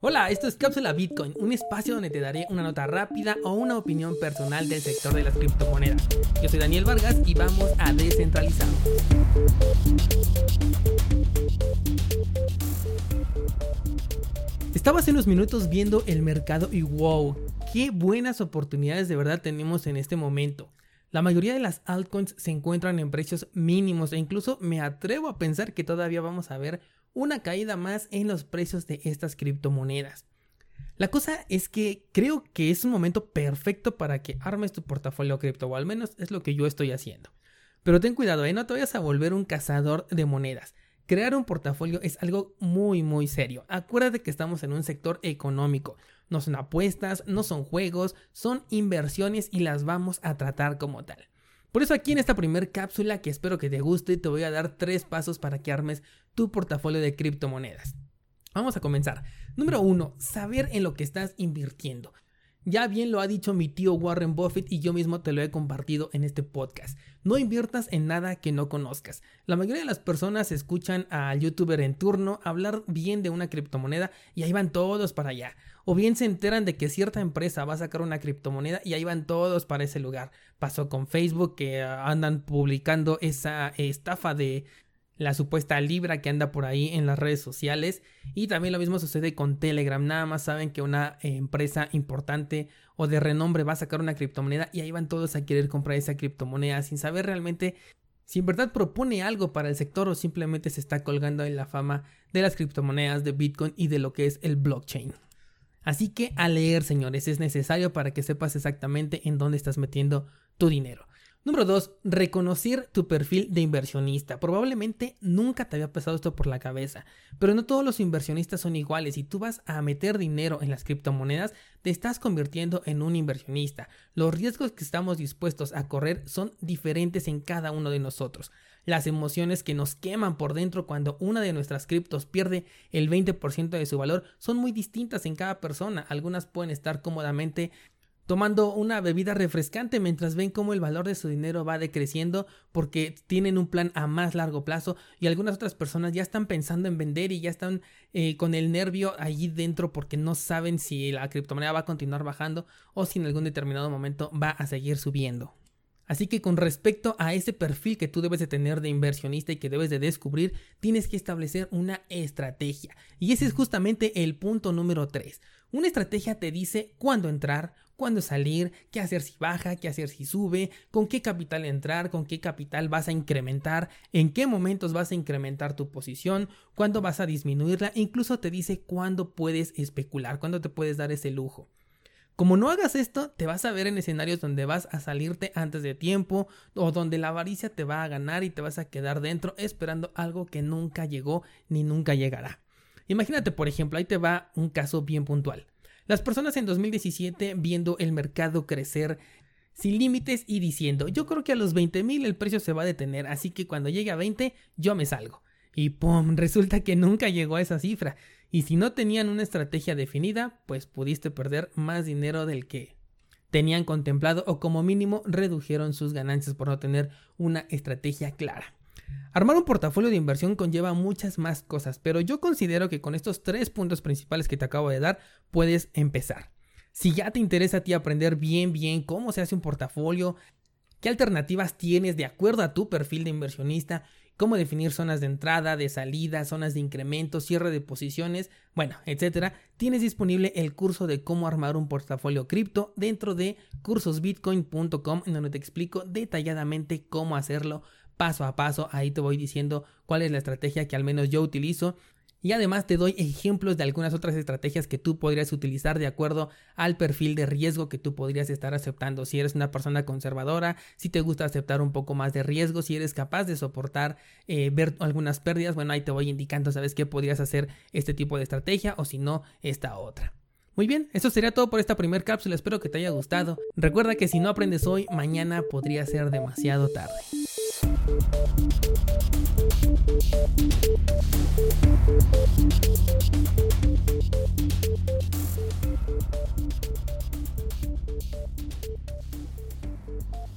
Hola, esto es Cápsula Bitcoin, un espacio donde te daré una nota rápida o una opinión personal del sector de las criptomonedas. Yo soy Daniel Vargas y vamos a descentralizar. Estaba hace unos minutos viendo el mercado y wow, qué buenas oportunidades de verdad tenemos en este momento. La mayoría de las altcoins se encuentran en precios mínimos e incluso me atrevo a pensar que todavía vamos a ver una caída más en los precios de estas criptomonedas. La cosa es que creo que es un momento perfecto para que armes tu portafolio cripto, o al menos es lo que yo estoy haciendo. Pero ten cuidado, ¿eh? no te vayas a volver un cazador de monedas. Crear un portafolio es algo muy muy serio. Acuérdate que estamos en un sector económico. No son apuestas, no son juegos, son inversiones y las vamos a tratar como tal. Por eso aquí en esta primera cápsula que espero que te guste te voy a dar tres pasos para que armes tu portafolio de criptomonedas. Vamos a comenzar. Número uno, saber en lo que estás invirtiendo. Ya bien lo ha dicho mi tío Warren Buffett y yo mismo te lo he compartido en este podcast. No inviertas en nada que no conozcas. La mayoría de las personas escuchan al youtuber en turno hablar bien de una criptomoneda y ahí van todos para allá. O bien se enteran de que cierta empresa va a sacar una criptomoneda y ahí van todos para ese lugar. Pasó con Facebook que andan publicando esa estafa de la supuesta libra que anda por ahí en las redes sociales. Y también lo mismo sucede con Telegram. Nada más saben que una eh, empresa importante o de renombre va a sacar una criptomoneda y ahí van todos a querer comprar esa criptomoneda sin saber realmente si en verdad propone algo para el sector o simplemente se está colgando en la fama de las criptomonedas, de Bitcoin y de lo que es el blockchain. Así que a leer, señores, es necesario para que sepas exactamente en dónde estás metiendo tu dinero. Número 2. Reconocer tu perfil de inversionista. Probablemente nunca te había pasado esto por la cabeza, pero no todos los inversionistas son iguales. Si tú vas a meter dinero en las criptomonedas, te estás convirtiendo en un inversionista. Los riesgos que estamos dispuestos a correr son diferentes en cada uno de nosotros. Las emociones que nos queman por dentro cuando una de nuestras criptos pierde el 20% de su valor son muy distintas en cada persona. Algunas pueden estar cómodamente tomando una bebida refrescante mientras ven cómo el valor de su dinero va decreciendo porque tienen un plan a más largo plazo y algunas otras personas ya están pensando en vender y ya están eh, con el nervio allí dentro porque no saben si la criptomoneda va a continuar bajando o si en algún determinado momento va a seguir subiendo. Así que con respecto a ese perfil que tú debes de tener de inversionista y que debes de descubrir, tienes que establecer una estrategia. Y ese es justamente el punto número 3. Una estrategia te dice cuándo entrar, cuándo salir, qué hacer si baja, qué hacer si sube, con qué capital entrar, con qué capital vas a incrementar, en qué momentos vas a incrementar tu posición, cuándo vas a disminuirla, incluso te dice cuándo puedes especular, cuándo te puedes dar ese lujo. Como no hagas esto, te vas a ver en escenarios donde vas a salirte antes de tiempo o donde la avaricia te va a ganar y te vas a quedar dentro esperando algo que nunca llegó ni nunca llegará. Imagínate, por ejemplo, ahí te va un caso bien puntual. Las personas en 2017 viendo el mercado crecer sin límites y diciendo, yo creo que a los 20 mil el precio se va a detener, así que cuando llegue a 20 yo me salgo. Y ¡pum! Resulta que nunca llegó a esa cifra. Y si no tenían una estrategia definida, pues pudiste perder más dinero del que tenían contemplado o como mínimo redujeron sus ganancias por no tener una estrategia clara. Armar un portafolio de inversión conlleva muchas más cosas, pero yo considero que con estos tres puntos principales que te acabo de dar puedes empezar. Si ya te interesa a ti aprender bien bien cómo se hace un portafolio, qué alternativas tienes de acuerdo a tu perfil de inversionista, cómo definir zonas de entrada, de salida, zonas de incremento, cierre de posiciones, bueno, etcétera, tienes disponible el curso de cómo armar un portafolio cripto dentro de cursosbitcoin.com en donde te explico detalladamente cómo hacerlo paso a paso. Ahí te voy diciendo cuál es la estrategia que al menos yo utilizo. Y además te doy ejemplos de algunas otras estrategias que tú podrías utilizar de acuerdo al perfil de riesgo que tú podrías estar aceptando. Si eres una persona conservadora, si te gusta aceptar un poco más de riesgo, si eres capaz de soportar eh, ver algunas pérdidas, bueno, ahí te voy indicando, sabes qué podrías hacer este tipo de estrategia o si no, esta otra. Muy bien, eso sería todo por esta primer cápsula, espero que te haya gustado. Recuerda que si no aprendes hoy, mañana podría ser demasiado tarde. Thank you.